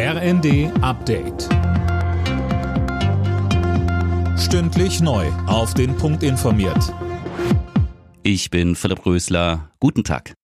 RND Update. Stündlich neu. Auf den Punkt informiert. Ich bin Philipp Rösler. Guten Tag.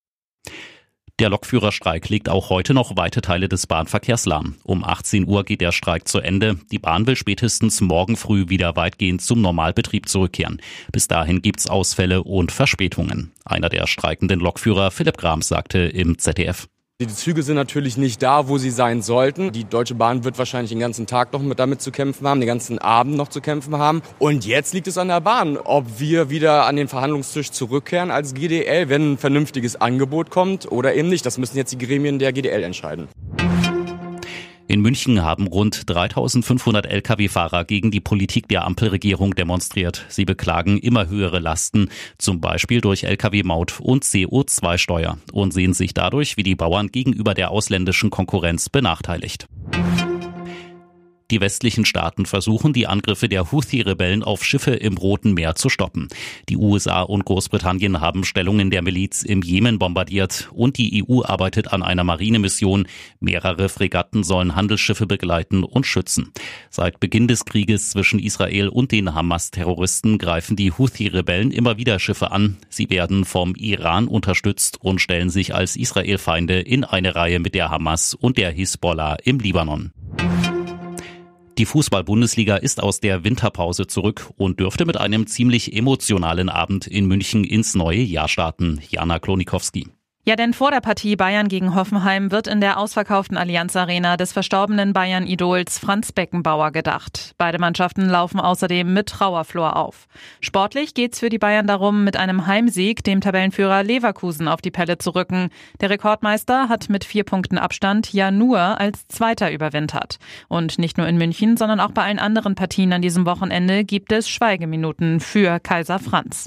Der Lokführerstreik legt auch heute noch weite Teile des Bahnverkehrs lahm. Um 18 Uhr geht der Streik zu Ende. Die Bahn will spätestens morgen früh wieder weitgehend zum Normalbetrieb zurückkehren. Bis dahin gibt's Ausfälle und Verspätungen. Einer der streikenden Lokführer, Philipp Grams, sagte im ZDF. Die Züge sind natürlich nicht da, wo sie sein sollten. Die Deutsche Bahn wird wahrscheinlich den ganzen Tag noch mit damit zu kämpfen haben, den ganzen Abend noch zu kämpfen haben. Und jetzt liegt es an der Bahn, ob wir wieder an den Verhandlungstisch zurückkehren als GDL, wenn ein vernünftiges Angebot kommt oder eben nicht. Das müssen jetzt die Gremien der GDL entscheiden. In München haben rund 3500 Lkw-Fahrer gegen die Politik der Ampelregierung demonstriert. Sie beklagen immer höhere Lasten, zum Beispiel durch Lkw-Maut und CO2-Steuer und sehen sich dadurch wie die Bauern gegenüber der ausländischen Konkurrenz benachteiligt. Die westlichen Staaten versuchen, die Angriffe der Houthi-Rebellen auf Schiffe im Roten Meer zu stoppen. Die USA und Großbritannien haben Stellungen der Miliz im Jemen bombardiert und die EU arbeitet an einer Marinemission. Mehrere Fregatten sollen Handelsschiffe begleiten und schützen. Seit Beginn des Krieges zwischen Israel und den Hamas-Terroristen greifen die Houthi-Rebellen immer wieder Schiffe an. Sie werden vom Iran unterstützt und stellen sich als Israel-Feinde in eine Reihe mit der Hamas und der Hisbollah im Libanon. Die Fußball-Bundesliga ist aus der Winterpause zurück und dürfte mit einem ziemlich emotionalen Abend in München ins neue Jahr starten. Jana Klonikowski. Ja, denn vor der Partie Bayern gegen Hoffenheim wird in der ausverkauften Allianz Arena des verstorbenen Bayern-Idols Franz Beckenbauer gedacht. Beide Mannschaften laufen außerdem mit Trauerflor auf. Sportlich geht's für die Bayern darum, mit einem Heimsieg dem Tabellenführer Leverkusen auf die Pelle zu rücken. Der Rekordmeister hat mit vier Punkten Abstand ja nur als Zweiter überwintert. Und nicht nur in München, sondern auch bei allen anderen Partien an diesem Wochenende gibt es Schweigeminuten für Kaiser Franz.